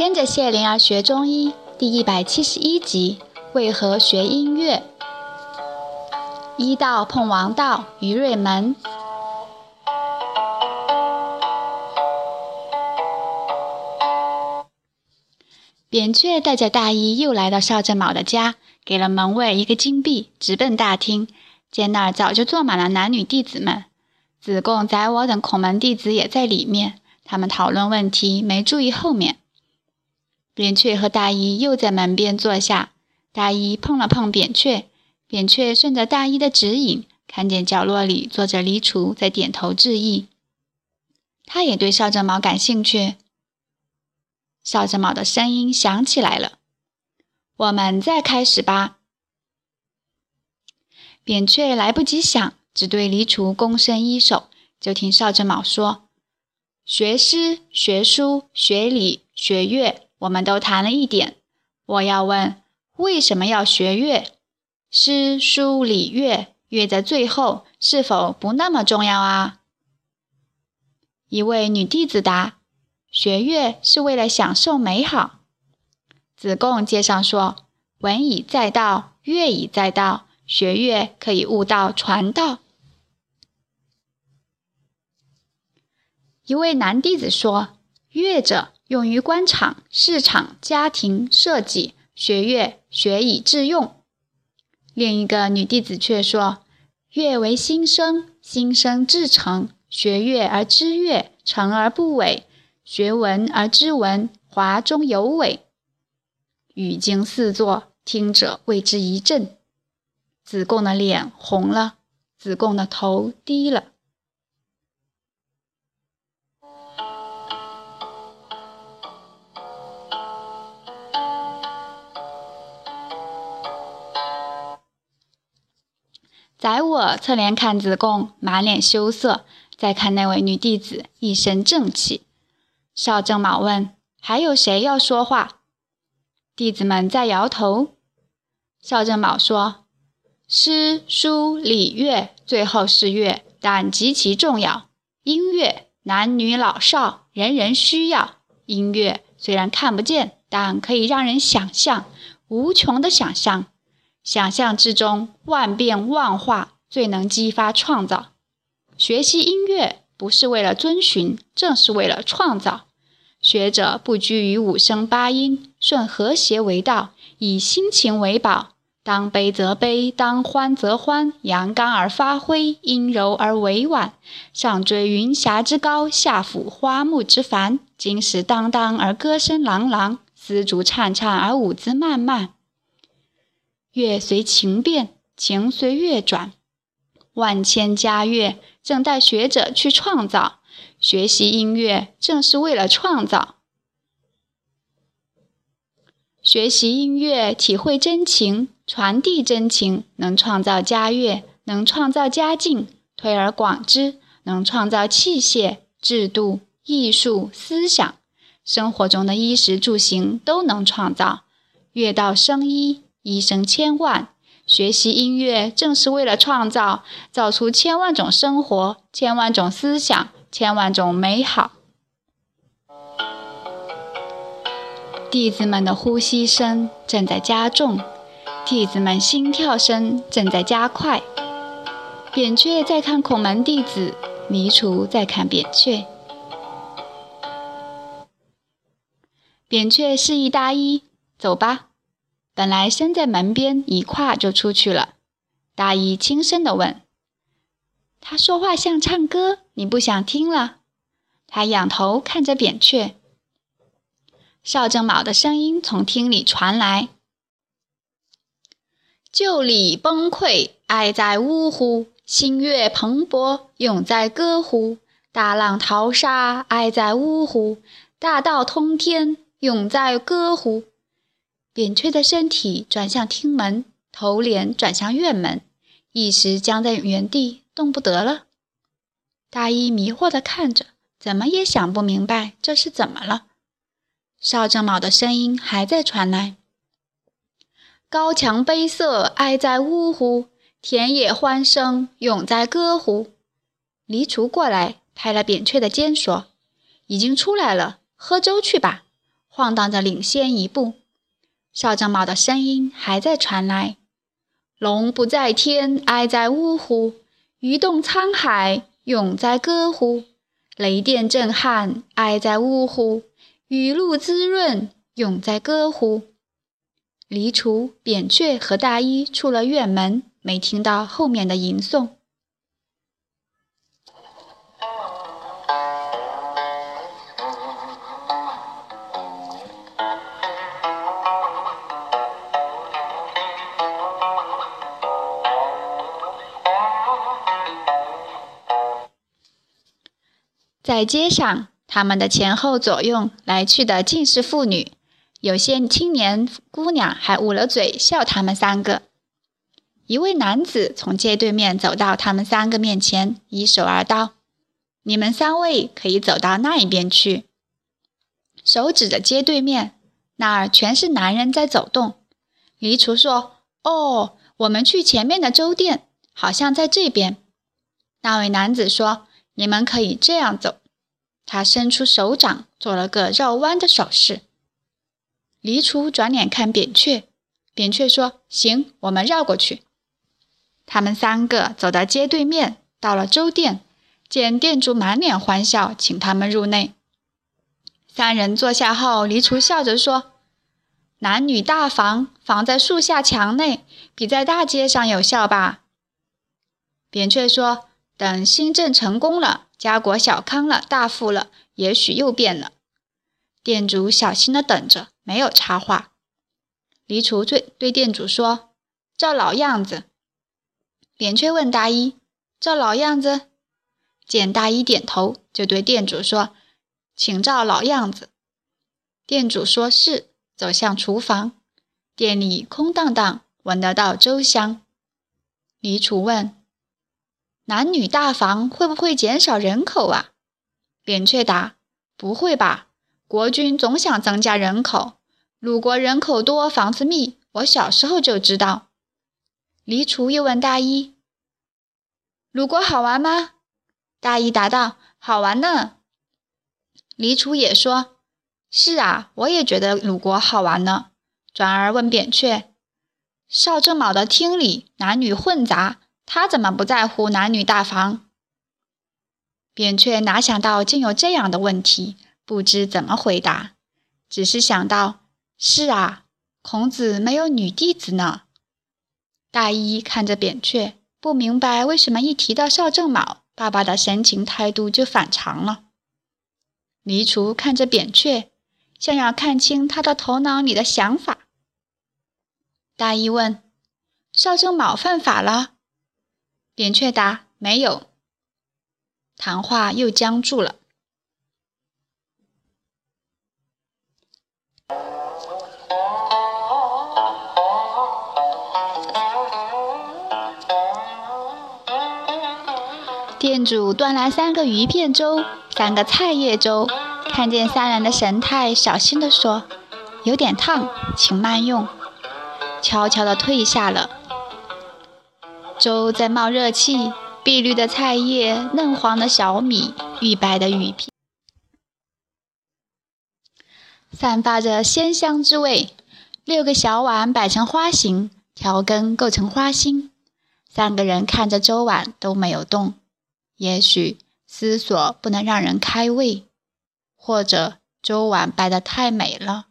跟着谢灵儿学中医第一百七十一集：为何学音乐？医道碰王道，于瑞门。扁鹊带着大衣又来到邵正卯的家，给了门卫一个金币，直奔大厅。见那儿早就坐满了男女弟子们，子贡、宰我等孔门弟子也在里面。他们讨论问题，没注意后面。扁鹊和大衣又在门边坐下，大衣碰了碰扁鹊，扁鹊顺着大衣的指引，看见角落里坐着黎厨，在点头致意。他也对邵正卯感兴趣。邵正卯的声音响起来了：“我们再开始吧。”扁鹊来不及想，只对黎厨躬身一首，就听邵正卯说：“学诗、学书、学礼、学乐。”我们都谈了一点，我要问，为什么要学乐？诗书礼乐，乐在最后，是否不那么重要啊？一位女弟子答：“学乐是为了享受美好。”子贡接上说：“文以载道，乐以载道，学乐可以悟道传道。”一位男弟子说：“乐者。”用于官场、市场、家庭、设计、学乐，学以致用。另一个女弟子却说：“乐为心声，心声至诚。学乐而知乐，诚而不伪；学文而知文，华中有伪。”语惊四座，听者为之一震。子贡的脸红了，子贡的头低了。侧脸看子贡，满脸羞涩；再看那位女弟子，一身正气。邵正卯问：“还有谁要说话？”弟子们在摇头。邵正卯说：“诗书礼乐，最后是乐，但极其重要。音乐，男女老少，人人需要。音乐虽然看不见，但可以让人想象，无穷的想象。”想象之中，万变万化，最能激发创造。学习音乐不是为了遵循，正是为了创造。学者不拘于五声八音，顺和谐为道，以心情为宝。当悲则悲，当欢则欢，阳刚而发挥，阴柔而委婉。上追云霞之高，下抚花木之繁。金石当当而歌声朗朗，丝竹颤颤而舞姿漫漫。乐随情变，情随乐转，万千佳乐正待学者去创造。学习音乐正是为了创造。学习音乐，体会真情，传递真情，能创造佳乐，能创造佳境。推而广之，能创造器械、制度、艺术、思想。生活中的衣食住行都能创造。乐道生衣。一生千万，学习音乐正是为了创造，造出千万种生活，千万种思想，千万种美好。弟子们的呼吸声正在加重，弟子们心跳声正在加快。扁鹊在看孔门弟子，黎除在看扁鹊。扁鹊示意大衣走吧。本来身在门边，一跨就出去了。大姨轻声地问：“他说话像唱歌，你不想听了？”他仰头看着扁鹊。邵正卯的声音从厅里传来：“旧礼崩溃，爱在呜呼；新乐蓬勃，永在歌呼。大浪淘沙，爱在呜呼；大道通天，永在歌呼。”扁鹊的身体转向厅门，头脸转向院门，一时僵在原地，动不得了。大衣迷惑地看着，怎么也想不明白这是怎么了。邵正卯的声音还在传来：“高墙悲色，哀在呜呼；田野欢声，永在歌呼。”黎厨过来，拍了扁鹊的肩，说：“已经出来了，喝粥去吧。晃荡着领先一步。少正卯的声音还在传来：“龙不在天，哀在呜呼；鱼动沧海，永在歌呼。雷电震撼，哀在呜呼；雨露滋润，永在歌呼。”黎除、扁鹊和大衣出了院门，没听到后面的吟诵。在街上，他们的前后左右来去的尽是妇女。有些青年姑娘还捂了嘴笑他们三个。一位男子从街对面走到他们三个面前，一手而道：“你们三位可以走到那一边去。”手指着街对面，那儿全是男人在走动。黎厨说：“哦，我们去前面的粥店，好像在这边。”那位男子说：“你们可以这样走。”他伸出手掌，做了个绕弯的手势。黎除转脸看扁鹊，扁鹊说：“行，我们绕过去。”他们三个走到街对面，到了粥店，见店主满脸欢笑，请他们入内。三人坐下后，黎除笑着说：“男女大房，房在树下墙内，比在大街上有效吧？”扁鹊说：“等新政成功了，家国小康了，大富了，也许又变了。”店主小心的等着。没有插话。黎厨对对店主说：“照老样子。”扁鹊问大衣：“照老样子？”见大衣点头，就对店主说：“请照老样子。”店主说是，走向厨房。店里空荡荡，闻得到粥香。黎除问：“男女大房会不会减少人口啊？”扁鹊答：“不会吧，国君总想增加人口。”鲁国人口多，房子密，我小时候就知道。黎除又问大衣：“鲁国好玩吗？”大衣答道：“好玩呢。”黎除也说：“是啊，我也觉得鲁国好玩呢。”转而问扁鹊：“少正卯的厅里男女混杂，他怎么不在乎男女大防？”扁鹊哪想到竟有这样的问题，不知怎么回答，只是想到。是啊，孔子没有女弟子呢。大一看着扁鹊，不明白为什么一提到邵正卯，爸爸的神情态度就反常了。黎厨看着扁鹊，像要看清他的头脑里的想法。大一问：“邵正卯犯法了？”扁鹊答：“没有。”谈话又僵住了。店主端来三个鱼片粥，三个菜叶粥。看见三人的神态，小心地说：“有点烫，请慢用。”悄悄地退下了。粥在冒热气，碧绿的菜叶，嫩黄的小米，玉白的鱼片，散发着鲜香之味。六个小碗摆成花形，调羹构成花心。三个人看着粥碗都没有动。也许思索不能让人开胃，或者粥碗摆得太美了。